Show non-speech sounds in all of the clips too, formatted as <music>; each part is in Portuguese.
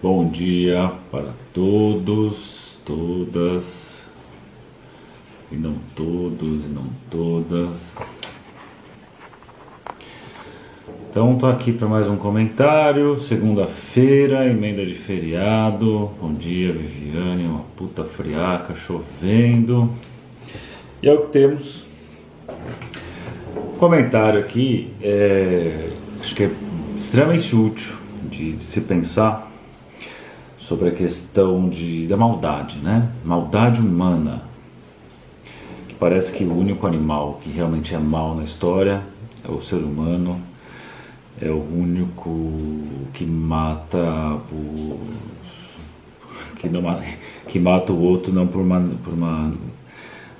Bom dia para todos, todas, e não todos e não todas. Então estou aqui para mais um comentário. Segunda-feira, emenda de feriado. Bom dia, Viviane. Uma puta friaca, chovendo. E é o que temos. Comentário aqui, é, acho que é extremamente útil de, se pensar sobre a questão de, da maldade, né? Maldade humana. Parece que o único animal que realmente é mal na história é o ser humano. É o único que mata por, que, não, que mata o outro não por uma, por uma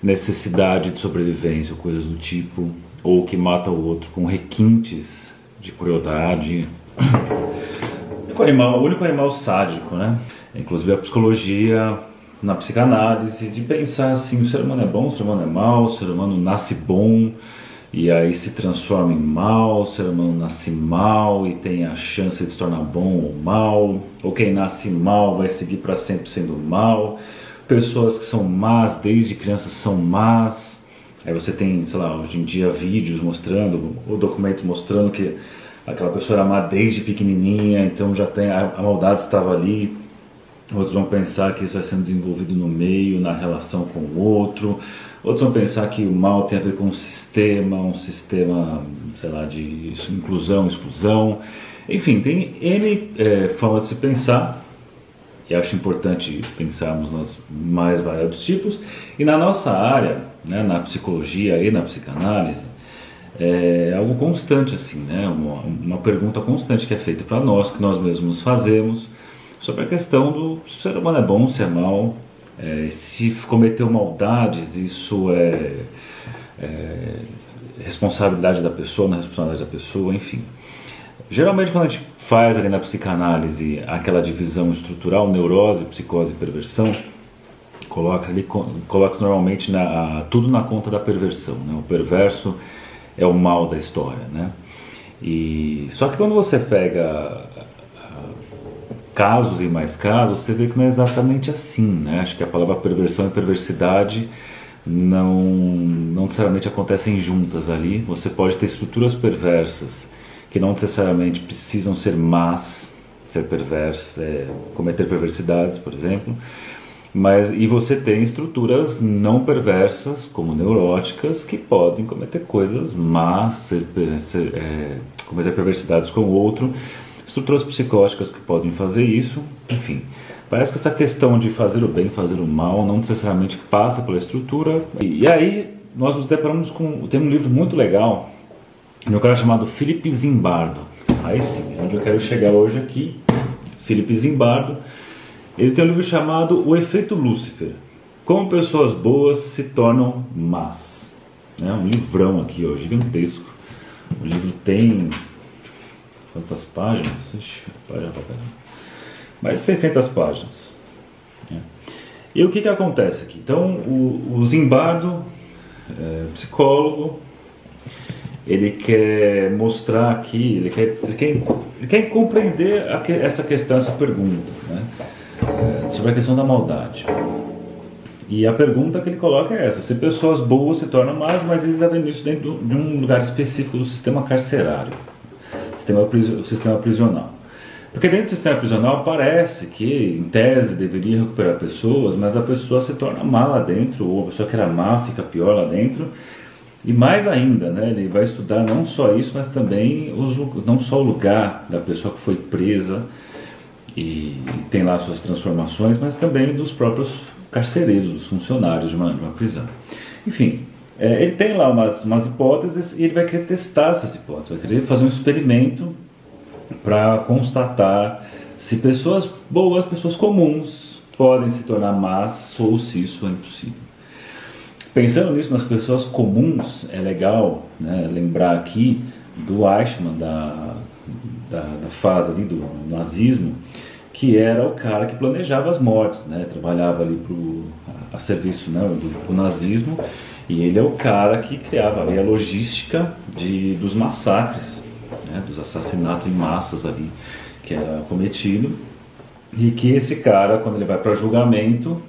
necessidade de sobrevivência ou coisas do tipo, ou que mata o outro com requintes de crueldade. O <coughs> único animal, o único animal sádico, né? Inclusive a psicologia, na psicanálise, de pensar assim: o ser humano é bom, o ser humano é mau, o ser humano nasce bom e aí se transforma em mal, o ser humano nasce mal e tem a chance de se tornar bom ou mal, ou quem nasce mal vai seguir para sempre sendo mal. Pessoas que são más desde crianças são más. Aí você tem, sei lá, hoje em dia vídeos mostrando, ou documentos mostrando que aquela pessoa era má desde pequenininha, então já tem a, a maldade estava ali. Outros vão pensar que isso vai sendo desenvolvido no meio, na relação com o outro. Outros vão pensar que o mal tem a ver com um sistema, um sistema, sei lá, de inclusão, exclusão. Enfim, tem N é, formas de se pensar, e acho importante pensarmos nos mais variados tipos. E na nossa área, né, na psicologia e na psicanálise, é algo constante assim, né? Uma, uma pergunta constante que é feita para nós, que nós mesmos fazemos, sobre a questão do se o ser humano é bom, se é mal, é, se cometeu maldades, isso é, é responsabilidade da pessoa, não é responsabilidade da pessoa, enfim. Geralmente quando a gente faz ali na psicanálise aquela divisão estrutural, neurose, psicose e perversão, coloca ali coloca normalmente na, tudo na conta da perversão, né? O perverso é o mal da história, né? E só que quando você pega casos e mais casos, você vê que não é exatamente assim, né? Acho que a palavra perversão e perversidade não, não necessariamente acontecem juntas ali. Você pode ter estruturas perversas que não necessariamente precisam ser más, ser perversas, é, cometer perversidades, por exemplo, mas e você tem estruturas não perversas, como neuróticas, que podem cometer coisas más, ser, ser, é, cometer perversidades com o outro, estruturas psicóticas que podem fazer isso, enfim. Parece que essa questão de fazer o bem, fazer o mal, não necessariamente passa pela estrutura. E, e aí nós nos deparamos com tem um livro muito legal, de um cara chamado Felipe Zimbardo. Aí sim, é onde eu quero chegar hoje aqui, Felipe Zimbardo ele tem um livro chamado O Efeito Lúcifer. Como pessoas boas se tornam más. É um livrão aqui, ó, gigantesco. O livro tem quantas páginas? Ixi, página pra caramba. Mais de 600 páginas. É. E o que, que acontece aqui? Então, o, o Zimbardo, é, psicólogo, ele quer mostrar aqui, ele quer, ele quer, ele quer compreender essa questão, essa pergunta. Né? É, sobre a questão da maldade. E a pergunta que ele coloca é essa: se pessoas boas se tornam más, mas ele está vendo isso dentro de um lugar específico do sistema carcerário, sistema, sistema prisional. Porque dentro do sistema prisional parece que, em tese, deveria recuperar pessoas, mas a pessoa se torna má lá dentro, ou a pessoa que era má fica pior lá dentro. E mais ainda, né, ele vai estudar não só isso, mas também os, não só o lugar da pessoa que foi presa, e tem lá suas transformações, mas também dos próprios carcereiros, dos funcionários de uma, de uma prisão. Enfim, é, ele tem lá umas, umas hipóteses e ele vai querer testar essas hipóteses, vai querer fazer um experimento para constatar se pessoas boas, pessoas comuns, podem se tornar más ou se isso é impossível. Pensando nisso, nas pessoas comuns, é legal né, lembrar aqui do Eichmann, da, da, da fase ali do nazismo, que era o cara que planejava as mortes, né? trabalhava ali pro, a, serviço né? do, do, nazismo, e ele é o cara que criava ali a logística de, dos massacres. né, dos assassinatos em massas ali que era cometido e que esse cara, quando ele vai para julgamento,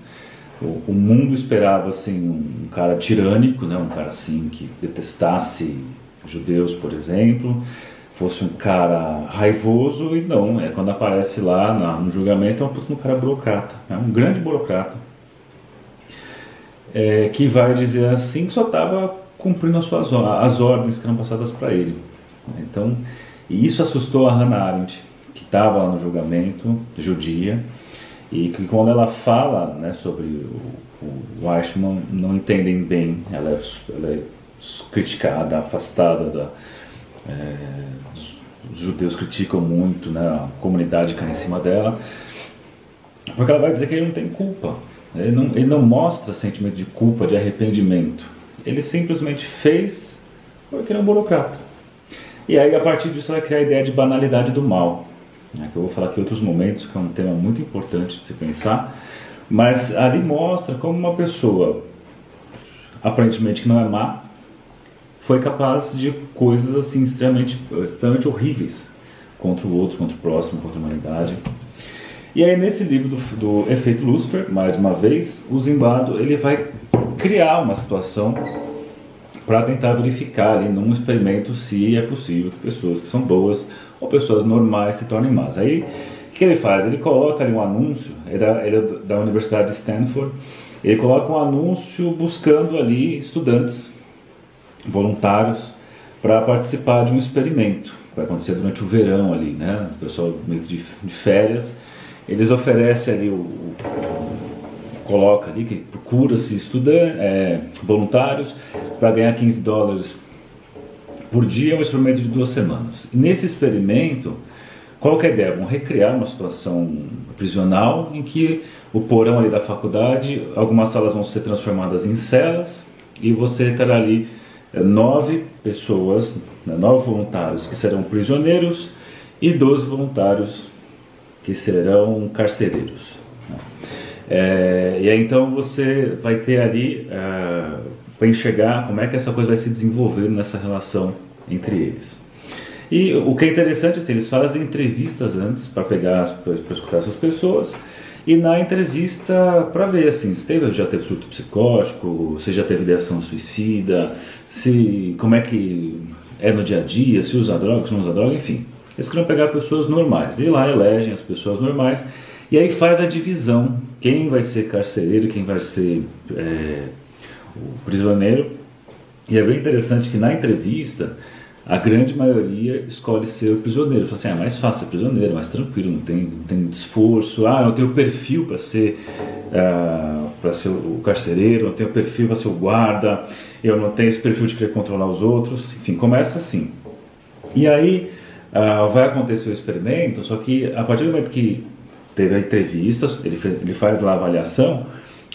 o, o, mundo esperava assim um, cara tirânico, né, um cara assim que detestasse judeus, por exemplo, fosse um cara raivoso e não, é quando aparece lá no julgamento é um, um cara burocrata, é um grande burocrata é, que vai dizer assim que só estava cumprindo as suas as ordens que eram passadas para ele. Então, e isso assustou a Hannah Arendt, que estava lá no julgamento, judia, e que quando ela fala né, sobre o, o Eichmann, não entendem bem, ela é, ela é criticada, afastada da. É, os judeus criticam muito, né, a comunidade cai em cima dela, porque ela vai dizer que ele não tem culpa, ele não, ele não mostra sentimento de culpa, de arrependimento. Ele simplesmente fez porque ele é um burocrata. E aí, a partir disso, vai criar a ideia de banalidade do mal, né, que eu vou falar aqui em outros momentos, que é um tema muito importante de se pensar. Mas ali mostra como uma pessoa, aparentemente que não é má, foi capaz de coisas assim extremamente, extremamente horríveis contra o outro, contra o próximo, contra a humanidade. E aí nesse livro do, do efeito Lucifer, mais uma vez, o Zimbardo ele vai criar uma situação para tentar verificar ali num experimento se é possível que pessoas que são boas ou pessoas normais se tornem más. Aí o que ele faz? Ele coloca ali um anúncio, ele é, é da Universidade de Stanford, ele coloca um anúncio buscando ali estudantes voluntários para participar de um experimento. Vai acontecer durante o verão ali, né? O pessoal meio que de, de férias eles oferecem ali o, o coloca ali que procura-se estudantes, é, voluntários para ganhar 15 dólares por dia, um experimento de duas semanas. E nesse experimento, qual é a ideia? Vão recriar uma situação prisional em que o porão ali da faculdade, algumas salas vão ser transformadas em celas e você terá ali nove pessoas, né, nove voluntários que serão prisioneiros e doze voluntários que serão carcereiros. Né? É, e aí então você vai ter ali é, para enxergar como é que essa coisa vai se desenvolver nessa relação entre eles. E o que é interessante assim, eles fazem entrevistas antes para pegar para escutar essas pessoas e na entrevista para ver assim se teve, já teve surto psicótico, se já teve ideação suicida, se como é que é no dia a dia, se usa droga, se não usa droga, enfim. Eles queriam pegar pessoas normais. E lá elegem as pessoas normais. E aí faz a divisão. Quem vai ser carcereiro, quem vai ser é, o prisioneiro. E é bem interessante que na entrevista a grande maioria escolhe ser o prisioneiro. Fala assim, ah, é mais fácil ser prisioneiro, mais tranquilo, não tem, não tem esforço. Ah, eu tenho perfil para ser, uh, para ser o carcereiro, eu tenho perfil para ser o guarda, eu não tenho esse perfil de querer controlar os outros. Enfim, começa assim. E aí ah, vai acontecer o experimento, só que a partir do momento que teve a entrevista, ele, ele faz lá a avaliação,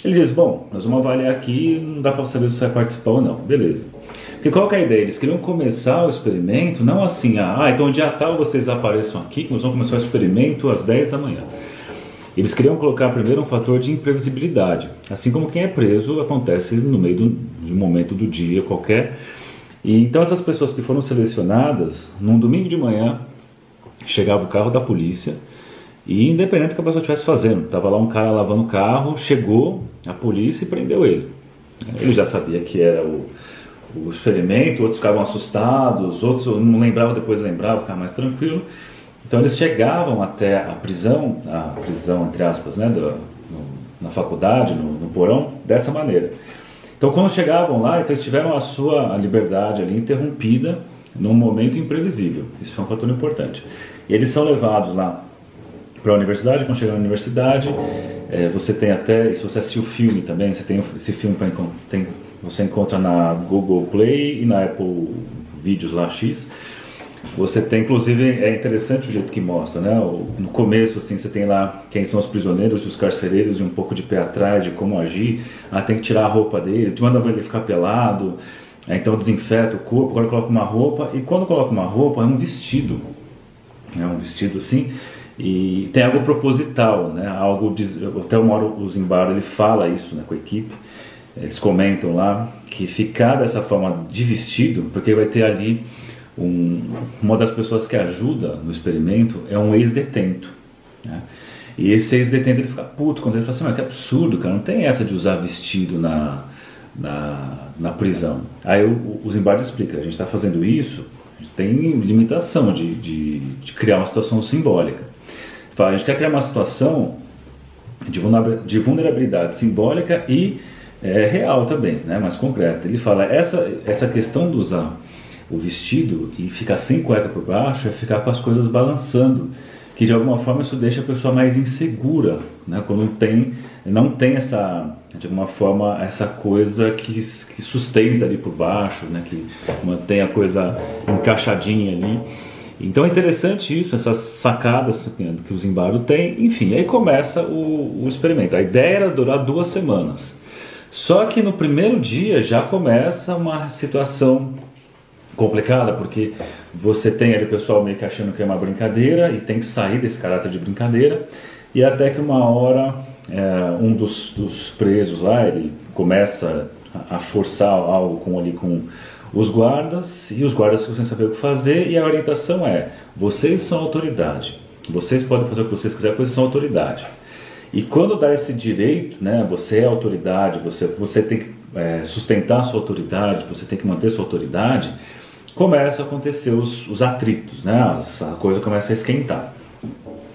ele diz, bom, nós vamos avaliar aqui, não dá para saber se você vai participar ou não, beleza. Porque qual que é a ideia? Eles queriam começar o experimento, não assim, ah, então dia tal vocês apareçam aqui, que nós vamos começar o experimento às 10 da manhã. Eles queriam colocar primeiro um fator de imprevisibilidade. Assim como quem é preso acontece no meio do, de um momento do dia qualquer, e então essas pessoas que foram selecionadas, num domingo de manhã, chegava o carro da polícia e independente do que a pessoa estivesse fazendo, estava lá um cara lavando o carro, chegou a polícia e prendeu ele. Ele já sabia que era o, o experimento, outros ficavam assustados, outros não lembravam, depois lembravam, ficavam mais tranquilo. Então eles chegavam até a prisão, a prisão entre aspas, né, do, no, na faculdade, no, no porão, dessa maneira. Então, quando chegavam lá, então eles tiveram a sua liberdade ali interrompida num momento imprevisível. Isso foi um fator importante. E eles são levados lá para a universidade. Quando chegam na universidade, é, você tem até, se você assistir o filme também, você tem esse filme para tem, você encontra na Google Play e na Apple Vídeos lá X. Você tem, inclusive, é interessante o jeito que mostra, né? No começo, assim, você tem lá quem são os prisioneiros, os carcereiros e um pouco de pé atrás de como agir. Ah, tem que tirar a roupa dele, te manda ele ficar pelado, então desinfeta o corpo, agora coloca uma roupa. E quando coloca uma roupa, é um vestido, é um vestido assim, e tem algo proposital, né? Algo, até uma hora o Zimbardo ele fala isso né, com a equipe, eles comentam lá que ficar dessa forma de vestido, porque vai ter ali um, uma das pessoas que ajuda no experimento é um ex-detento. Né? E esse ex-detento ele fica puto quando ele fala assim, mas que absurdo, cara, não tem essa de usar vestido na, na, na prisão. Aí o, o Zimbardo explica, a gente está fazendo isso, a gente tem limitação de, de, de, criar uma situação simbólica. Fala, a gente quer criar uma situação de vulnerabilidade simbólica e é, real também, né, mais concreta. Ele fala, essa, essa questão de usar o vestido e ficar sem cueca por baixo é ficar com as coisas balançando, que de alguma forma isso deixa a pessoa mais insegura, né? Quando tem, não tem essa, de alguma forma, essa coisa que, que sustenta ali por baixo, né? Que mantém a coisa encaixadinha ali. Então é interessante isso, essas sacadas que o Zimbardo tem. Enfim, aí começa o, o experimento. A ideia era durar duas semanas. Só que no primeiro dia já começa uma situação complicada, porque você tem ali o pessoal meio que achando que é uma brincadeira e tem que sair desse caráter de brincadeira, e até que uma hora é, um dos, dos, presos lá, ele começa a forçar algo com, ali com os guardas, e os guardas ficam sem saber o que fazer, e a orientação é, vocês são autoridade, vocês podem fazer o que vocês quiserem, porque vocês são autoridade. E quando dá esse direito, né, você é autoridade, você, você tem que é, sustentar sua autoridade, você tem que manter sua autoridade, começam a acontecer os, os atritos, né? As, a coisa começa a esquentar.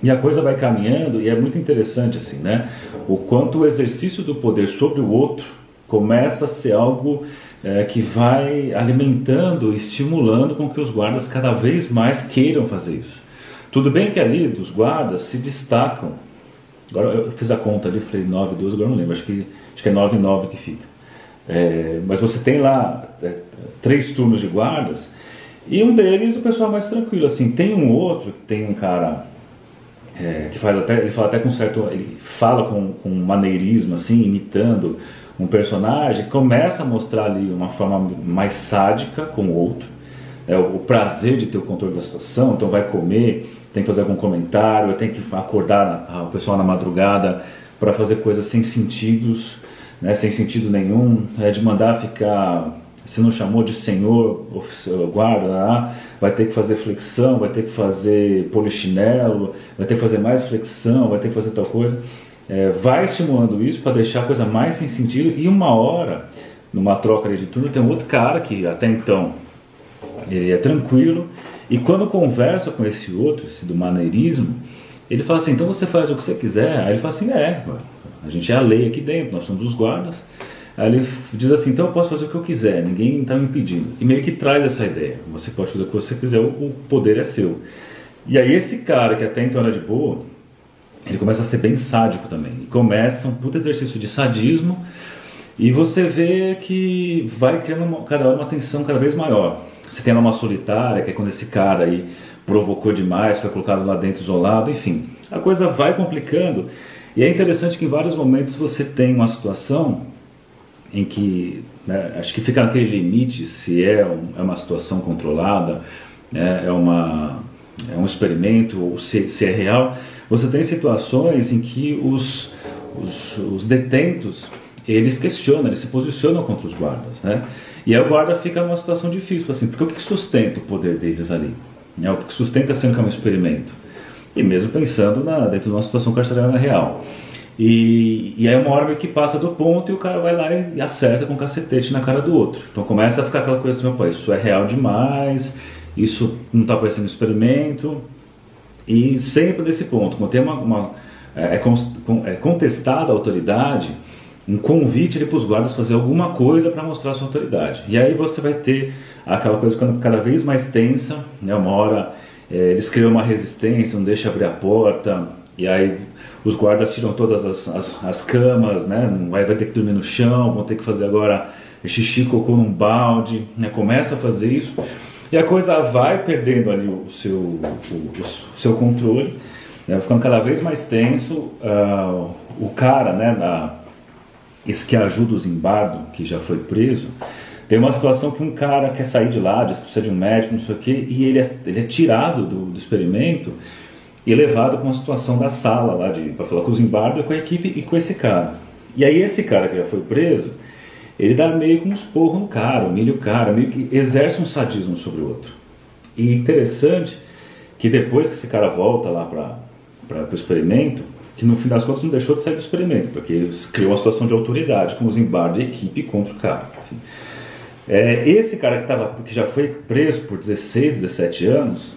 E a coisa vai caminhando e é muito interessante assim, né? O quanto o exercício do poder sobre o outro começa a ser algo é, que vai alimentando, estimulando com que os guardas cada vez mais queiram fazer isso. Tudo bem que ali dos guardas se destacam. Agora eu fiz a conta ali, falei 9, 12, agora não lembro, acho que, acho que é 9 9 que fica. É, mas você tem lá é, três turnos de guardas e um deles o pessoal mais tranquilo. Assim, tem um outro que tem um cara é, que faz até ele fala até com certo ele fala com, com maneirismo assim, imitando um personagem, começa a mostrar ali uma forma mais sádica com o outro. É, o, prazer de ter o controle da situação, então vai comer, tem que fazer algum comentário, tem que acordar o pessoal na madrugada para fazer coisas sem sentidos né, sem sentido nenhum, é de mandar ficar, se não chamou de senhor, guarda, lá, vai ter que fazer flexão, vai ter que fazer polichinelo, vai ter que fazer mais flexão, vai ter que fazer tal coisa. É, vai estimulando isso para deixar a coisa mais sem sentido e uma hora, numa troca de turno, tem um outro cara que até então ele é tranquilo e quando conversa com esse outro, esse do maneirismo, ele fala assim, então você faz o que você quiser. Aí ele fala assim, é, a gente é a lei aqui dentro, nós somos os guardas. Aí ele diz assim: então eu posso fazer o que eu quiser, ninguém está me impedindo. E meio que traz essa ideia: você pode fazer o que você quiser, o poder é seu. E aí esse cara que até então era de boa, ele começa a ser bem sádico também. E começa um puto exercício de sadismo. E você vê que vai criando uma, cada hora uma tensão cada vez maior. Você tem uma solitária, que é quando esse cara aí provocou demais, foi colocado lá dentro isolado, enfim. A coisa vai complicando e é interessante que em vários momentos você tem uma situação em que né, acho que fica naquele limite se é, um, é uma situação controlada, né, é, uma, é um experimento ou se, se é real. Você tem situações em que os, os, os detentos eles questionam, eles se posicionam contra os guardas, né? E aí o guarda fica numa situação difícil, assim, porque o que sustenta o poder deles ali? Né? O que sustenta ser um experimento? e mesmo pensando na, dentro de uma situação carcerária real. E, e aí uma hora que passa do ponto e o cara vai lá e acerta com um cacetete na cara do outro. Então começa a ficar aquela coisa assim, opa, isso é real demais, isso não está parecendo experimento. E sempre nesse ponto, quando tem uma, uma é, é, é contestada a autoridade, um convite para os guardas fazer alguma coisa para mostrar sua autoridade. E aí você vai ter aquela coisa cada vez mais tensa, né? uma hora é, eles criam uma resistência, não deixam abrir a porta, e aí os guardas tiram todas as, as, as camas, né? Vai, vai ter que dormir no chão, vão ter que fazer agora xixi, cocô num balde, né? Começa a fazer isso, e a coisa vai perdendo ali o seu, o, o seu controle, né? ficando cada vez mais tenso. Uh, o cara, né, na, esse que ajuda o Zimbardo, que já foi preso, tem uma situação que um cara quer sair de lá, diz que precisa de um médico, não sei o quê, e ele é, ele é tirado do, do experimento e levado com a situação da sala lá para falar com o Zimbardo, com a equipe e com esse cara. E aí esse cara que já foi preso, ele dá meio que um esporro no cara, humilha o cara, meio que exerce um sadismo sobre o outro. E interessante que depois que esse cara volta lá para o experimento, que no fim das contas não deixou de sair do experimento, porque criou uma situação de autoridade com o Zimbardo e a equipe contra o cara. Enfim. É, esse cara que, tava, que já foi preso por 16, 17 anos,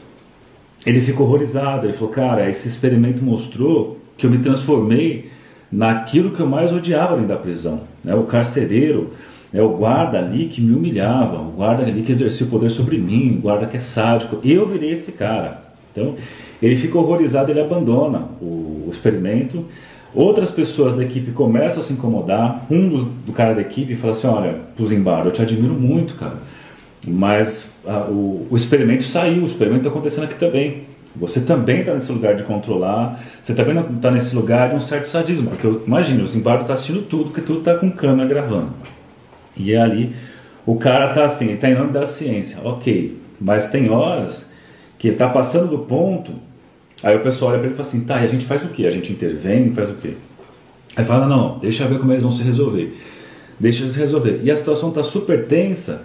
ele ficou horrorizado. Ele falou: Cara, esse experimento mostrou que eu me transformei naquilo que eu mais odiava dentro da prisão. Né? O carcereiro, né? o guarda ali que me humilhava, o guarda ali que exercia o poder sobre mim, o guarda que é sádico. Eu virei esse cara. Então, ele fica horrorizado, ele abandona o, o experimento. Outras pessoas da equipe começam a se incomodar. Um dos, do cara da equipe fala assim: Olha, Puzimbar, eu te admiro muito, cara, mas a, o, o experimento saiu, o experimento está acontecendo aqui também. Você também está nesse lugar de controlar, você também está nesse lugar de um certo sadismo, porque imagina, o Zimbardo está assistindo tudo, porque tudo está com câmera gravando. E é ali o cara está assim, está em nome da ciência, ok, mas tem horas que está passando do ponto, aí o pessoal olha para ele e fala assim, tá, e a gente faz o quê? A gente intervém, faz o quê? Aí fala, não, deixa ver como eles vão se resolver. Deixa eles resolver. E a situação está super tensa,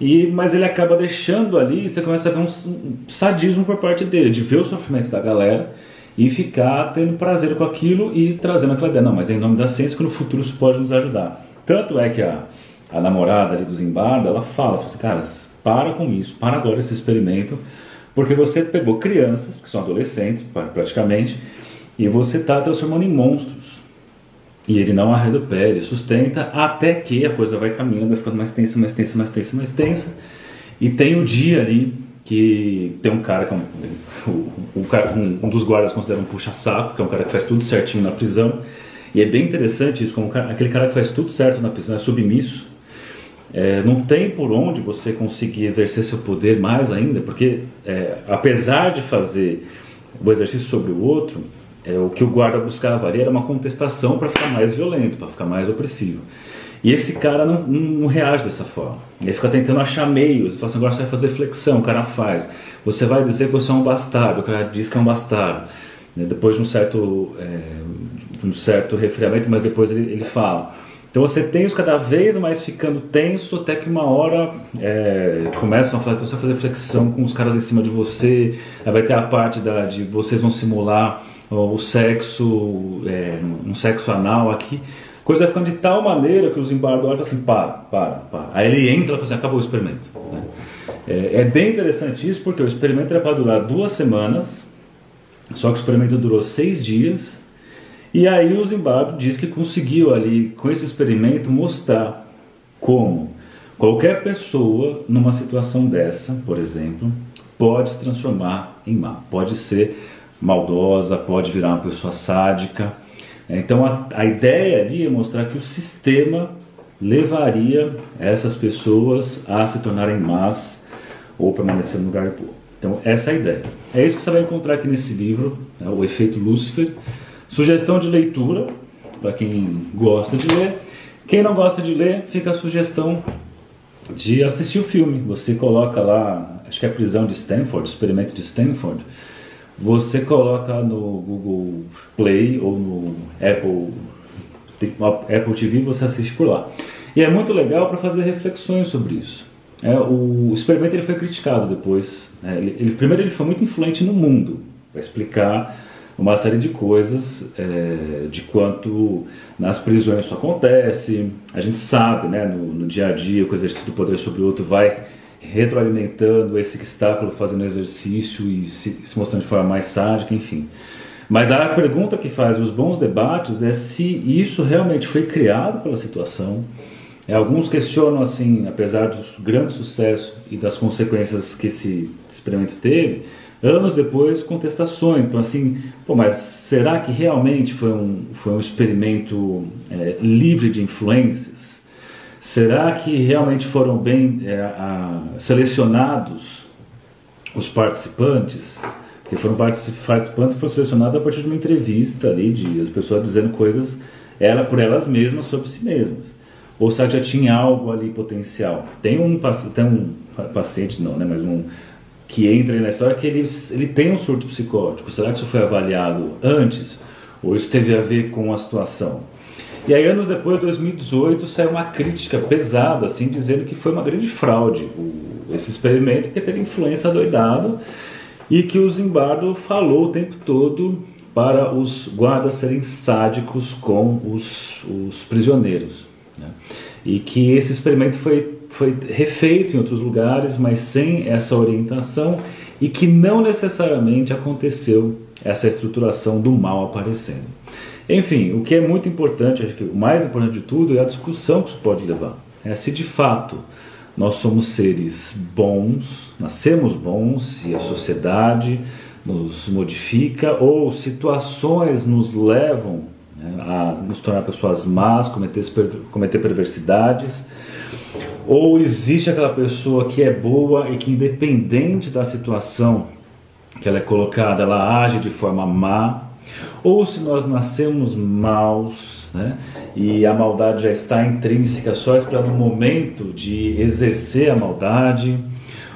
e, mas ele acaba deixando ali, você começa a ver um sadismo por parte dele, de ver o sofrimento da galera e ficar tendo prazer com aquilo e trazendo aquela ideia. Não, mas é em nome da ciência que no futuro isso pode nos ajudar. Tanto é que a, a namorada ali do Zimbardo, ela fala, fala assim, cara, para com isso, para agora esse experimento, porque você pegou crianças, que são adolescentes praticamente, e você está transformando em monstros. E ele não arreda o pé, ele sustenta até que a coisa vai caminhando, vai ficando mais tensa, mais tensa, mais tensa, mais tensa. E tem o dia ali que tem um cara, que é um, um, um, dos guardas considera um puxa-saco, que é um cara que faz tudo certinho na prisão. E é bem interessante isso, como aquele cara que faz tudo certo na prisão é submisso. É, não tem por onde você conseguir exercer seu poder mais ainda, porque é, apesar de fazer o exercício sobre o outro, é, o que o guarda buscava ali era uma contestação para ficar mais violento, para ficar mais opressivo. E esse cara não, não, não, reage dessa forma. Ele fica tentando achar meios. Fala assim, agora você vai fazer flexão, o cara faz. Você vai dizer que você é um bastardo, o cara diz que é um bastardo. Né? Depois de um certo, é, de um certo refriamento, mas depois ele, ele fala. Então você os cada vez mais ficando tenso até que uma hora é, começam a falar, então você vai fazer flexão com os caras em cima de você, aí vai ter a parte da, de vocês vão simular o sexo, é, um sexo anal aqui. Coisa vai ficando de tal maneira que os embargadores falam assim, para, para, para. Aí ele entra e fala assim, acabou o experimento. Né? É, é, bem interessante isso porque o experimento era para durar duas semanas, só que o experimento durou seis dias. E aí o Zimbardo diz que conseguiu ali, com esse experimento, mostrar como qualquer pessoa numa situação dessa, por exemplo, pode se transformar em má, pode ser maldosa, pode virar uma pessoa sádica. Então a, a ideia ali é mostrar que o sistema levaria essas pessoas a se tornarem más ou permanecer no lugar povo. Então essa é a ideia. É isso que você vai encontrar aqui nesse livro, né, o efeito Lúcifer. Sugestão de leitura para quem gosta de ler. Quem não gosta de ler, fica a sugestão de assistir o filme. Você coloca lá, acho que é a prisão de Stanford, experimento de Stanford você coloca no Google Play ou no Apple, Apple TV você assiste por lá. E é muito legal para fazer reflexões sobre isso. É, o experimento ele foi criticado depois. Né? Ele, ele, primeiro ele foi muito influente no mundo para explicar uma série de coisas é, de quanto nas prisões isso acontece. A gente sabe, né, no, no dia a dia, que o exercício do poder sobre o outro vai retroalimentando esse está fazendo exercício e se, se, mostrando de forma mais sádica, enfim. Mas a pergunta que faz os bons debates é se isso realmente foi criado pela situação. É, alguns questionam assim, apesar do grande sucesso e das consequências que esse experimento teve, anos depois contestações, então assim, pô, mas será que realmente foi um, foi um experimento é, livre de influências? Será que realmente foram bem é, a, selecionados os participantes? Que foram participantes que foram selecionados a partir de uma entrevista ali, de as pessoas dizendo coisas ela, por elas mesmas sobre si mesmas. Ou que já tinha algo ali potencial? Tem um, tem um paciente, não, né, mas um que entra na história que ele, ele tem um surto psicótico. Será que isso foi avaliado antes? Ou isso teve a ver com a situação? E aí, anos depois, 2018, saiu uma crítica pesada, assim, dizendo que foi uma grande fraude o, esse experimento, que teve influência doidado e que o Zimbardo falou o tempo todo para os guardas serem sádicos com os, os prisioneiros. Né? E que esse experimento foi, foi refeito em outros lugares, mas sem essa orientação, e que não necessariamente aconteceu essa estruturação do mal aparecendo. Enfim, o que é muito importante, acho que o mais importante de tudo é a discussão que isso pode levar. É se de fato nós somos seres bons, nascemos bons e a sociedade nos modifica, ou situações nos levam né, a nos tornar pessoas más, cometer, cometer perversidades, ou existe aquela pessoa que é boa e que, independente da situação que ela é colocada, ela age de forma má, ou se nós nascemos maus né, e a maldade já está intrínseca, só esperando o momento de exercer a maldade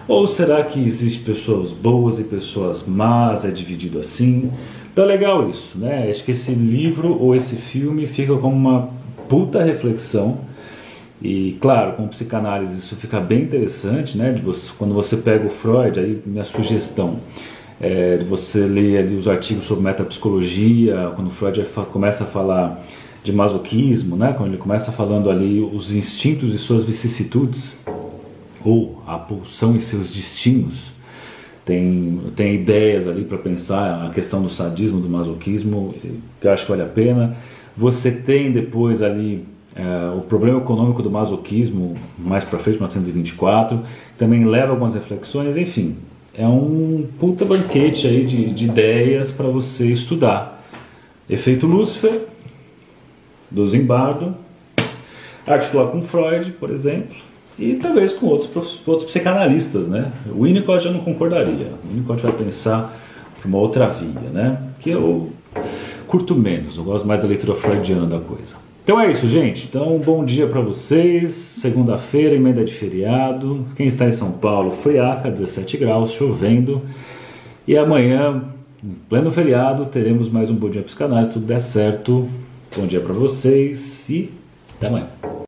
ou será que existe pessoas boas e pessoas más? É dividido assim? Então é legal isso, né? Acho que esse livro ou esse filme fica como uma puta reflexão. E claro, com psicanálise isso fica bem interessante, né? De você, quando você pega o Freud, aí minha sugestão é de você ler ali os artigos sobre metapsicologia, quando Freud começa a falar de masoquismo, né? Quando ele começa falando ali os instintos e suas vicissitudes, ou a pulsão e seus destinos. Tem, tem ideias ali para pensar a questão do sadismo, do masoquismo, que eu acho que vale a pena. Você tem depois ali é, o problema econômico do masoquismo, mais para frente, 1924, também leva algumas reflexões, enfim. É um puta banquete aí de, de ideias para você estudar. Efeito Lúcifer, do Zimbardo, articular com Freud, por exemplo, e talvez com outros, outros psicanalistas, né? O Winnicott já não concordaria. O Winnicott vai pensar para uma outra via, né? Que eu curto menos, eu gosto mais da leitura freudiana da coisa. Então é isso, gente. Então, bom dia para vocês. Segunda-feira, emenda de feriado. Quem está em São Paulo, friaca, 17 graus, chovendo. E amanhã, em pleno feriado, teremos mais um Bom Dia Psicanálise. Se tudo der certo. Bom dia para vocês e até amanhã.